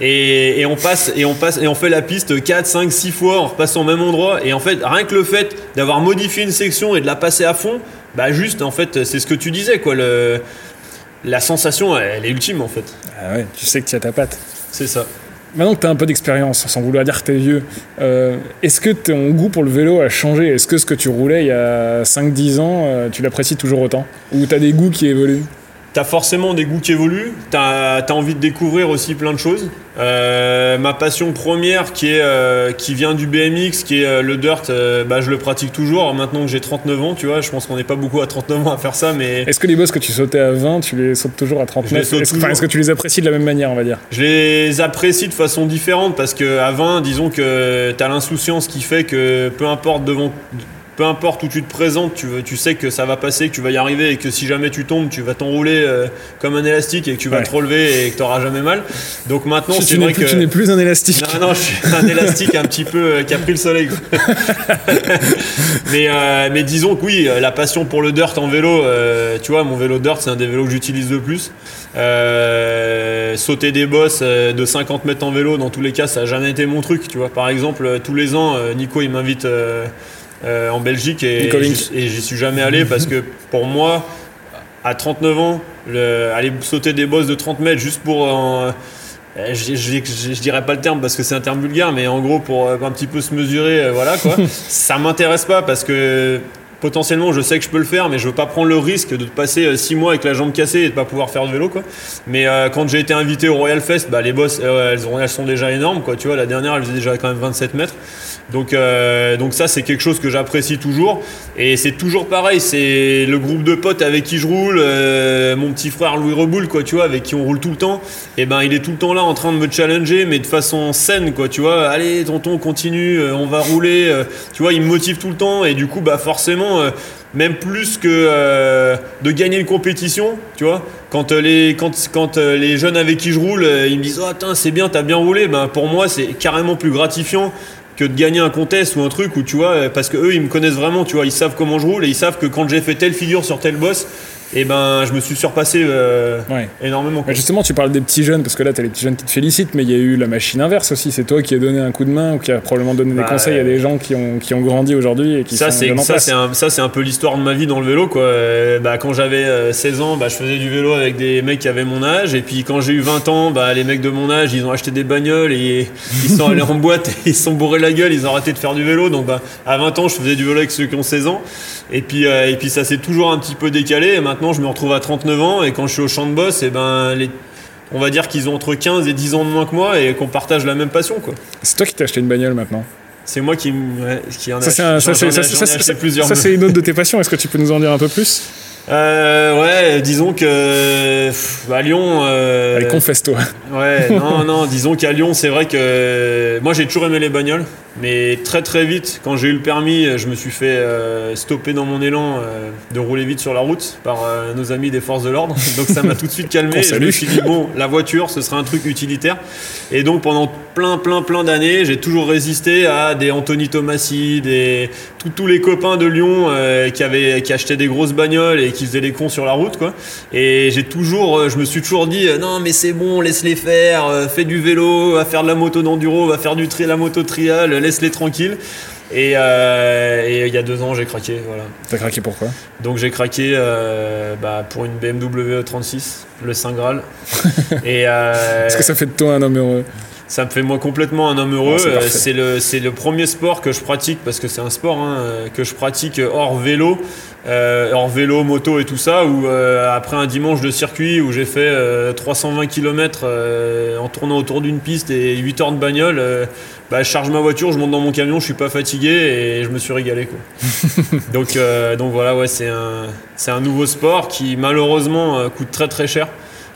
Et, on passe et on passe et on fait la piste 4, 5, 6 fois en repassant au même endroit. Et en fait, rien que le fait d'avoir modifié une section et de la passer à fond, bah juste en fait, c'est ce que tu disais quoi. Le, la sensation, elle est ultime en fait. Ah ouais, tu sais que tu as ta patte. C'est ça. Maintenant que tu as un peu d'expérience, sans vouloir dire que tu es vieux, euh, est-ce que ton goût pour le vélo a changé? Est-ce que ce que tu roulais il y a 5-10 ans, euh, tu l'apprécies toujours autant? Ou tu as des goûts qui évoluent? T'as forcément des goûts qui évoluent, t'as as envie de découvrir aussi plein de choses. Euh, ma passion première qui, est, euh, qui vient du BMX, qui est euh, le dirt, bah, je le pratique toujours. maintenant que j'ai 39 ans, tu vois, je pense qu'on n'est pas beaucoup à 39 ans à faire ça. mais... Est-ce que les bosses que tu sautais à 20, tu les sautes toujours à 39 Est-ce que tu les apprécies de la même manière, on va dire? Je les apprécie de façon différente parce qu'à 20, disons que t'as l'insouciance qui fait que peu importe devant peu importe où tu te présentes, tu, tu, sais que ça va passer, que tu vas y arriver et que si jamais tu tombes, tu vas t'enrouler euh, comme un élastique et que tu vas te relever et que tu n'auras jamais mal. Donc maintenant, c'est vrai que. Tu n'es plus un élastique. Non, non, je suis un élastique un petit peu euh, qui a pris le soleil. mais, euh, mais disons que oui, la passion pour le dirt en vélo, tu vois, mon vélo dirt, c'est un des vélos que j'utilise le plus. sauter des bosses de 50 mètres en vélo, dans tous les cas, ça n'a jamais été mon truc. Tu vois, par exemple, tous les ans, Nico, il m'invite euh, en Belgique et, j'y suis jamais allé parce que pour moi, à 39 ans, aller sauter des bosses de 30 mètres juste pour. Euh, je, je, dirais pas le terme parce que c'est un terme vulgaire, mais en gros pour euh, un petit peu se mesurer, voilà quoi. ça m'intéresse pas parce que potentiellement je sais que je peux le faire mais je veux pas prendre le risque de passer 6 mois avec la jambe cassée et de pas pouvoir faire de vélo quoi mais quand j'ai été invité au Royal Fest bah, les bosses elles, elles, sont déjà énormes quoi tu vois la dernière elle faisait déjà quand même 27 mètres donc, euh, donc ça, c'est quelque chose que j'apprécie toujours. Et c'est toujours pareil, c'est le groupe de potes avec qui je roule, euh, mon petit frère Louis Reboul, quoi, tu vois, avec qui on roule tout le temps. Et ben, il est tout le temps là en train de me challenger, mais de façon saine, quoi, tu vois. Allez, tonton, continue, euh, on va rouler. tu vois, il me motive tout le temps. Et du coup, bah, forcément, même plus que de gagner une compétition, tu vois. Quand les, quand, quand les jeunes avec qui je roule, ils me disent, oh, c'est bien, t'as bien roulé. Ben, pour moi, c'est carrément plus gratifiant que de gagner un contest ou un truc où tu vois, parce que eux ils me connaissent vraiment, tu vois, ils savent comment je roule et ils savent que quand j'ai fait telle figure sur tel boss, et ben je me suis surpassé euh, énormément. justement, tu parles des petits jeunes, parce que là, tu as les petits jeunes qui te félicitent, mais il y a eu la machine inverse aussi. C'est toi qui as donné un coup de main ou qui a probablement donné des bah, conseils à des gens qui ont, qui ont grandi aujourd'hui et qui ça, c'est Ça, c'est un, ça, c'est un peu l'histoire de ma vie dans le vélo. Quoi. Euh, bah, quand j'avais 16 euh, ans, bah, je faisais du vélo avec des mecs qui avaient mon âge. Et puis quand j'ai eu 20 ans, bah, les mecs de mon âge, ils ont acheté des bagnoles et ils sont allés en boîte et ils sont bourrés la gueule, ils ont arrêté de faire du vélo. Donc bah, à 20 ans, je faisais du vélo avec ceux qui ont 16 ans. Et puis, et puis ça s'est toujours un petit peu décalé. Et maintenant, je me retrouve à 30 ans et quand je suis au champ de boss, et eh ben les, on va dire qu'ils ont entre 15 et 10 ans de moins que moi et qu'on partage la même passion. quoi. C'est toi qui t'as acheté une bagnole maintenant c'est moi qui, qui en a, ça, c'est plusieurs. Ça, c'est une autre de tes passions. Est-ce que tu peux nous en dire un peu plus? Euh, ouais, disons que à Lyon. Euh, Allez, confesse-toi. Ouais, non, non, disons qu'à Lyon, c'est vrai que moi j'ai toujours aimé les bagnoles. Mais très très vite, quand j'ai eu le permis, je me suis fait euh, stopper dans mon élan de rouler vite sur la route par nos amis des forces de l'ordre. Donc ça m'a tout de suite calmé. et je me suis dit, bon, la voiture, ce sera un truc utilitaire. Et donc pendant plein plein plein d'années, j'ai toujours résisté à des Anthony Tomassi, des tous les copains de Lyon qui avaient qui achetaient des grosses bagnoles et qui faisaient les cons sur la route, quoi. Et j'ai toujours, je me suis toujours dit, non mais c'est bon, laisse-les faire, fais du vélo, va faire de la moto d'enduro, va faire du tri, la moto trial laisse-les tranquilles. Euh, et, il y a deux ans, j'ai craqué. Voilà. T'as craqué pourquoi? Donc j'ai craqué euh, bah, pour une BMW 36, e le Saint Graal. et euh, Est-ce que ça fait de toi un homme heureux ça me fait moi complètement un homme heureux. c'est le, le, premier sport que je pratique, parce que c'est un sport hein, que je pratique hors vélo, hors vélo, moto et tout ça, où après un dimanche de circuit où j'ai fait 320 km en tournant autour d'une piste et 8 heures de bagnole, bah, je charge ma voiture, je monte dans mon camion, je suis pas fatigué et je me suis régalé. Quoi. donc, euh, donc voilà, ouais, c'est un, c'est un nouveau sport qui malheureusement euh, coûte très très cher.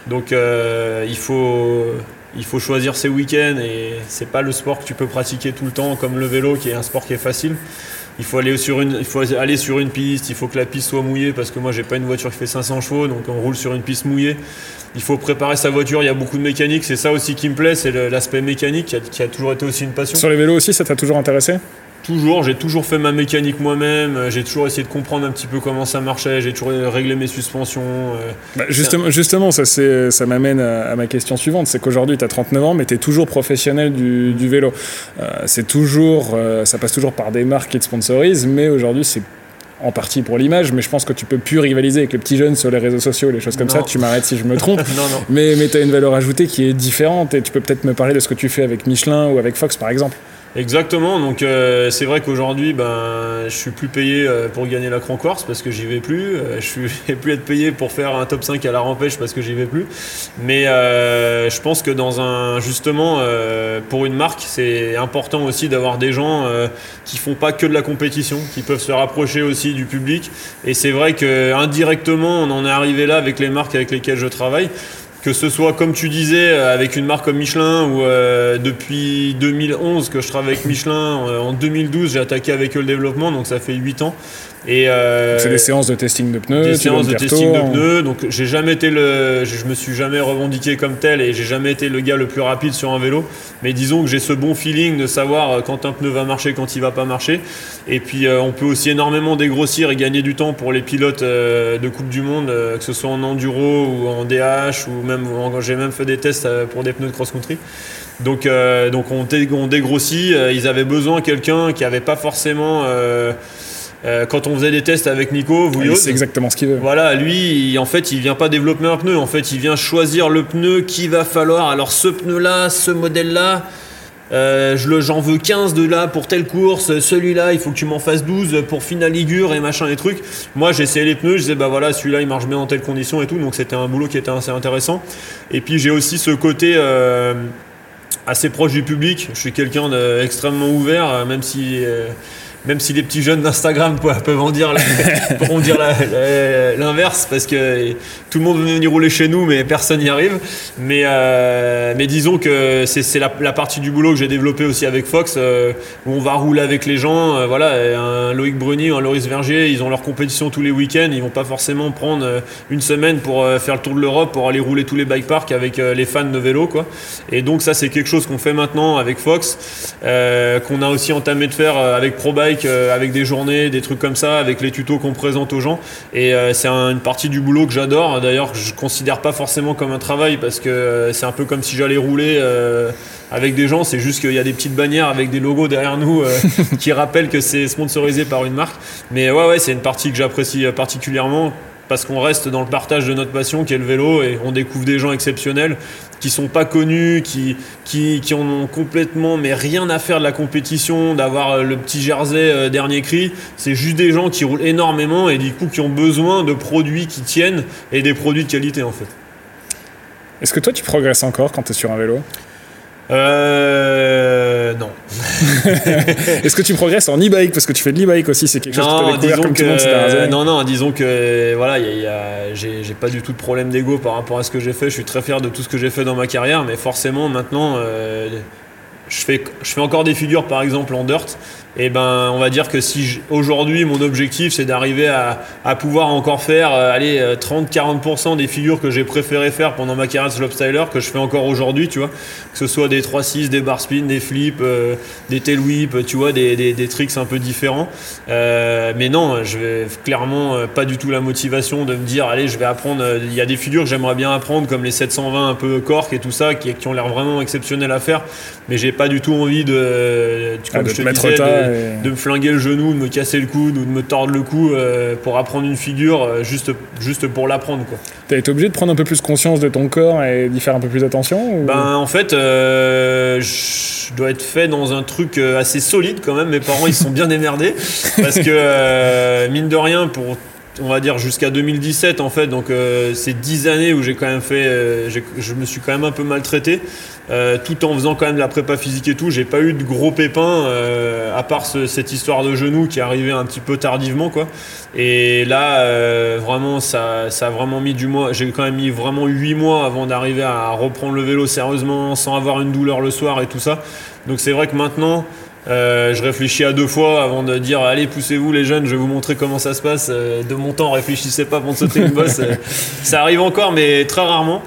Donc euh, il, faut, il faut choisir ses week-ends et c'est pas le sport que tu peux pratiquer tout le temps comme le vélo qui est un sport qui est facile. il faut aller sur une, piste, il faut que la piste soit mouillée parce que moi j'ai pas une voiture qui fait 500 chevaux, donc on roule sur une piste mouillée. Il faut préparer sa voiture, il y a beaucoup de mécanique, c'est ça aussi qui me plaît, c'est l'aspect mécanique qui a, qui a toujours été aussi une passion. Sur les vélos aussi, ça t'a toujours intéressé? Toujours, j'ai toujours fait ma mécanique moi-même, euh, j'ai toujours essayé de comprendre un petit peu comment ça marchait, j'ai toujours réglé mes suspensions. euh. Bah, justement, justement, ça, ça m'amène à, à ma question suivante. C'est qu'aujourd'hui, tu as 39 ans, mais tu es toujours professionnel du, du vélo. Euh, c'est toujours, euh, ça passe toujours par des marques qui te sponsorisent, mais aujourd'hui, c'est en partie pour l'image, mais je pense que tu peux plus rivaliser avec les petits jeunes sur les réseaux sociaux, les choses comme Non. ça. Tu m'arrêtes si je me trompe. Non, non. Mais, mais tu as une valeur ajoutée qui est différente et tu peux peut-être me parler de ce que tu fais avec Michelin ou avec Fox, par exemple. Exactement, donc euh, c'est vrai qu'aujourd'hui, ben, je suis plus payé euh, pour gagner la Cran Corse parce que j'y vais plus. Euh, je suis vais plus être payé pour faire un top 5 à la Rampèche parce que j'y vais plus. Mais euh, je pense que dans un justement euh, pour une marque, c'est important aussi d'avoir des gens euh, qui font pas que de la compétition, qui peuvent se rapprocher aussi du public. Et c'est vrai que indirectement, on en est arrivé là avec les marques avec lesquelles je travaille. Que ce soit, comme tu disais, euh, avec une marque comme Michelin, ou euh, depuis 2011 que je travaille avec Michelin, euh, en 2012 j'ai attaqué avec eux le développement, donc ça fait 8 ans. Et euh, c'est des séances de testing de pneus, des séances de tes testing de retours. pneus. Donc j'ai jamais été le, je je me suis jamais revendiqué comme tel et j'ai jamais été le gars le plus rapide sur un vélo. Mais disons que j'ai ce bon feeling de savoir euh, quand un pneu va marcher, quand il va pas marcher. Et puis euh, on peut aussi énormément dégrossir et gagner du temps pour les pilotes euh, de Coupe du Monde, que ce soit en enduro ou en DH ou même j'ai même fait des tests pour des pneus de cross-country. Donc, euh, donc on, dé- on dégrossit. Ils avaient besoin de quelqu'un qui avait pas forcément. Euh, quand on faisait des tests avec Nico, Vouilloz, sait exactement ce qu'il veut. voilà, lui, il- en fait, il vient pas développer un pneu. En fait, il vient choisir le pneu qu'il va falloir. Alors, ce pneu-là, ce modèle-là, euh, j'en veux 15 de là pour telle course. Celui-là, il faut que tu m'en fasses 12 pour Finaligure et machin et trucs. Moi, j'ai essayé les pneus. Je disais, bah voilà, celui-là, il marche bien dans telles conditions et tout. Donc, c'était un boulot qui était assez intéressant. Et puis, j'ai aussi ce côté. euh, assez proche du public, je suis quelqu'un d'extrêmement ouvert, même si euh, même si les petits jeunes d'Instagram peuvent en dire pourront dire l'inverse parce que tout le monde veut venir rouler chez nous mais personne n'y arrive. Mais euh, mais disons que c'est la, la partie du boulot que j'ai développé aussi avec Fox euh, où on va rouler avec les gens euh, voilà un Loïc Bruni un Loris Verger ils ont leur compétition tous les week-ends ils vont pas forcément prendre une semaine pour faire le tour de l'Europe pour aller rouler tous les bike parks avec les fans de vélo quoi. Et donc ça c'est quelque chose qu'on fait maintenant avec Fox qu'on a aussi entamé de faire avec ProBike euh, avec des journées des trucs comme ça avec les tutos qu'on présente aux gens. Et euh, c'est un- une partie du boulot que j'adore d'ailleurs que je considère pas forcément comme un travail parce que euh, c'est un peu comme si j'allais rouler avec des gens. C'est juste qu'il y a des petites bannières avec des logos derrière nous qui rappellent que c'est sponsorisé par une marque. Mais ouais ouais c'est une partie que j'apprécie particulièrement parce qu'on reste dans le partage de notre passion qui est le vélo et on découvre des gens exceptionnels qui sont pas connus, qui, qui, en ont complètement mais rien à faire de la compétition, d'avoir euh, le petit jersey euh, dernier cri. C'est juste des gens qui roulent énormément et du coup qui ont besoin de produits qui tiennent et des produits de qualité en fait. Est-ce que toi, tu progresses encore quand tu es sur un vélo? Euh, non. Est-ce que tu progresses en e-bike? Parce que tu fais de l'e-bike aussi, c'est quelque chose que tu as Non, découvert disons comme que, tout le monde non, non, disons que voilà, il y a- il y a- j'ai j'ai pas du tout de problème d'ego par rapport à ce que j'ai fait. Je suis très fier de tout ce que j'ai fait dans ma carrière, mais forcément maintenant, euh, je fais, je fais encore des figures par exemple en dirt. Et ben, on va dire que si aujourd'hui mon objectif c'est d'arriver à, à pouvoir encore faire euh, allez, euh, 30-40% des figures que j'ai préféré faire pendant ma carrière de slopestyler que je fais encore aujourd'hui, tu vois, que ce soit des 3-6, des bar spin, des flips, euh, des tail whip, tu vois, des, des, des tricks un peu différents. Euh, mais non, je vais clairement euh, pas du tout la motivation de me dire allez, je vais apprendre. euh, Il y a des figures que j'aimerais bien apprendre comme les 720 un peu cork et tout ça qui, qui ont l'air vraiment exceptionnelles à faire, mais j'ai pas du tout envie de, Ah, comme de je te te mettre disais, de- me flinguer le genou, de me casser le coude ou de me tordre le cou euh, pour apprendre une figure euh, juste, juste pour l'apprendre. T'as été obligé de prendre un peu plus conscience de ton corps et d'y faire un peu plus attention ou- Ben en fait, euh, je dois être fait dans un truc assez solide quand même. Mes parents ils sont bien démerdés parce que mine de rien pour on va dire jusqu'à 2017 en fait donc euh, c'est 10 années où j'ai quand même fait euh, je me suis quand même un peu maltraité euh, tout en faisant quand même de la prépa physique et tout j'ai pas eu de gros pépins euh, à part ce- cette histoire de genou qui est arrivée un petit peu tardivement quoi et là euh, vraiment ça, ça a vraiment mis du mois j'ai quand même mis vraiment 8 mois avant d'arriver à reprendre le vélo sérieusement sans avoir une douleur le soir et tout ça donc c'est vrai que maintenant Euh, je réfléchis à deux fois avant de dire allez poussez-vous les jeunes, je vais vous montrer comment ça se passe. Euh, de mon temps, réfléchissez pas avant de sauter une bosse. Ça arrive encore, mais très rarement.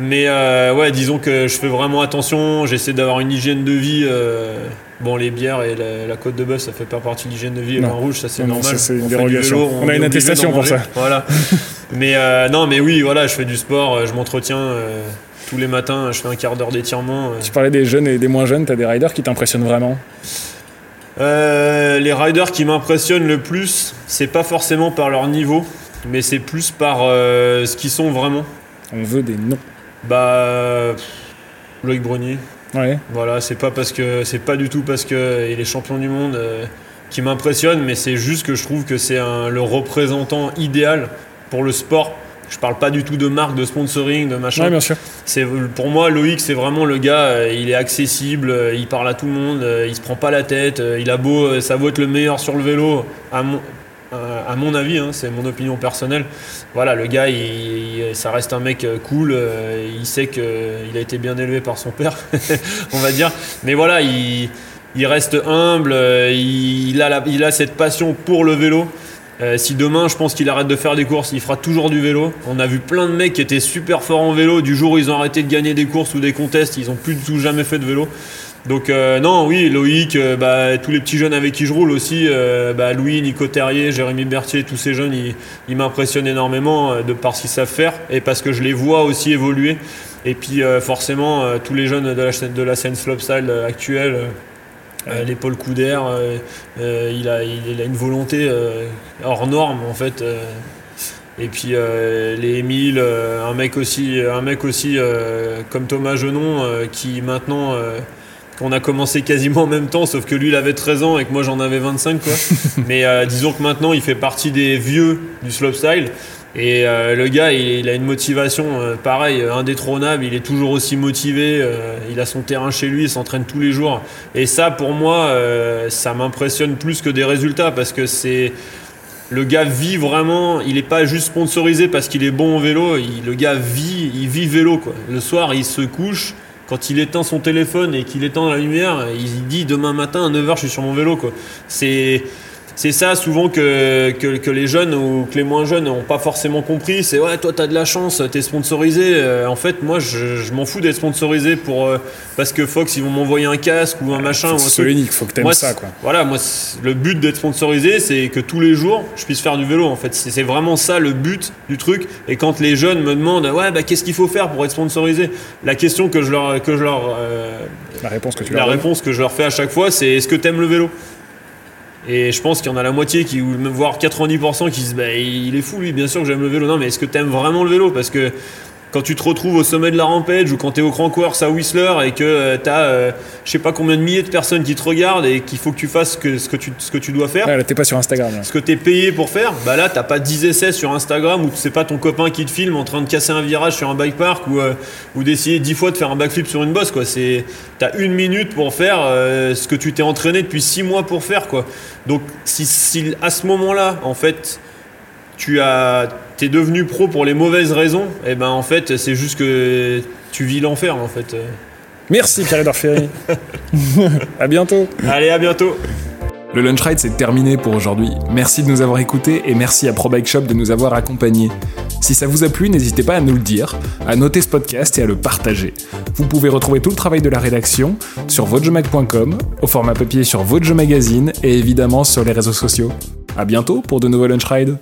Mais ouais, disons que je fais vraiment attention. J'essaie d'avoir une hygiène de vie. bon, les bières et la, côte de bœuf, ça fait pas partie de l'hygiène de vie. Le vin rouge, ça c'est normal. c'est une dérogation. on, a une attestation pour ça. Voilà. mais non, mais oui, voilà, je fais du sport, je m'entretiens tous les matins, je fais un quart d'heure d'étirement. Tu parlais des jeunes et des moins jeunes, tu as des riders qui t'impressionnent vraiment? Euh, Les riders qui m'impressionnent le plus, c'est pas forcément par leur niveau, mais c'est plus par euh, ce qu'ils sont vraiment. On veut des noms. Bah. Loïc Brunier. Ouais. Voilà, c'est pas parce que c'est pas du tout parce que il est champion du monde euh, qui m'impressionne, mais c'est juste que je trouve que c'est le représentant idéal pour le sport je parle pas du tout de marque, de sponsoring, de machin. Ouais, bien sûr. C'est pour moi Loïc, c'est vraiment le gars. Euh, il est accessible, euh, il parle à tout le monde, il se prend pas la tête. Il a beau, ça vaut être le meilleur sur le vélo. À mon, à mon avis, hein, c'est mon opinion personnelle. Voilà, le gars, il, ça reste un mec cool. Il sait qu'il a été bien élevé par son père, on va dire. Mais voilà, il, reste humble. Il, a cette passion pour le vélo. Euh, si demain, je pense qu'il arrête de faire des courses, il fera toujours du vélo. On a vu plein de mecs qui étaient super forts en vélo. Du jour où ils ont arrêté de gagner des courses ou des contests, ils ont plus du tout jamais fait de vélo. Donc euh, non, oui, Loïc, euh, bah, tous les petits jeunes avec qui je roule aussi, bah, Louis, Nico Terrier, Jérémy Berthier, tous ces jeunes, ils, m'impressionnent énormément de par ce qu'ils savent faire et parce que je les vois aussi évoluer. Et puis forcément, tous les jeunes de la, de la scène slopestyle actuelle, euh, euh, euh, il, a, il, a une volonté hors norme en fait. et puis les Émile, un mec aussi, un mec aussi comme Thomas Genon qui maintenant qu'on a commencé quasiment en même temps, sauf que lui il avait 13 ans et que moi j'en avais 25 quoi. Mais disons que maintenant il fait partie des vieux du slopestyle. Et euh, le gars, il, a une motivation euh, pareil, euh, indétrônable. Il est toujours aussi motivé. il a son terrain chez lui, il s'entraîne tous les jours. Et ça, pour moi, ça m'impressionne plus que des résultats parce que c'est le gars vit vraiment. Il n'est pas juste sponsorisé parce qu'il est bon au vélo. le gars vit, il vit vélo quoi. Le soir, il se couche. Quand il éteint son téléphone et qu'il éteint la lumière, il dit demain matin à 9h je suis sur mon vélo. C'est c'est ça souvent que, que, les jeunes ou que les moins jeunes n'ont pas forcément compris. C'est ouais, toi, tu as de la chance, tu es sponsorisé. Euh, en fait, moi, je, m'en fous d'être sponsorisé pour, euh, parce que Fox, ils vont m'envoyer un casque ou un machin. C'est unique, faut que tu aimes ça. Quoi. Voilà, moi, le but d'être sponsorisé, c'est que tous les jours, je puisse faire du vélo. En fait, c'est vraiment ça le but du truc. Et quand les jeunes me demandent, ouais, bah, qu'est-ce qu'il faut faire pour être sponsorisé? La question que je leur. Que je leur euh, la réponse que tu La réponse que je leur fais à chaque fois, c'est est-ce que tu aimes le vélo? Et je pense qu'il y en a la moitié, qui, ou voire 90% qui se disent bah, il est fou lui, bien sûr que j'aime le vélo. Non, mais est-ce que tu vraiment le vélo? Parce que quand tu te retrouves au sommet de la rampage ou quand tu es au Crankworks à Whistler et que euh, tu as euh, je sais pas combien de milliers de personnes qui te regardent et qu'il faut que tu fasses que, ce, que tu, ce que tu dois faire. Ouais, t'es pas sur Instagram. Ce que tu es payé pour faire, bah là t'as pas 10 essais sur Instagram ou c'est pas ton copain qui te filme en train de casser un virage sur un bike park ou, euh, ou d'essayer 10 fois de faire un backflip sur une bosse quoi. C'est t'as une minute pour faire ce que tu t'es entraîné depuis 6 mois pour faire quoi. Donc si, si à ce moment-là en fait tu as t'es devenu pro pour les mauvaises raisons, et eh ben en fait c'est juste que tu vis l'enfer en fait. Merci Pierre-Edouard Ferry. à bientôt. Allez, à bientôt. Le Lunch Ride c'est terminé pour aujourd'hui. Merci de nous avoir écoutés et merci à Pro Bike Shop de nous avoir accompagnés. Si ça vous a plu, n'hésitez pas à nous le dire, à noter ce podcast et à le partager. Vous pouvez retrouver tout le travail de la rédaction sur votejemag.com, au format papier sur Votre Magazine et évidemment sur les réseaux sociaux. À bientôt pour de nouveaux Lunch Rides.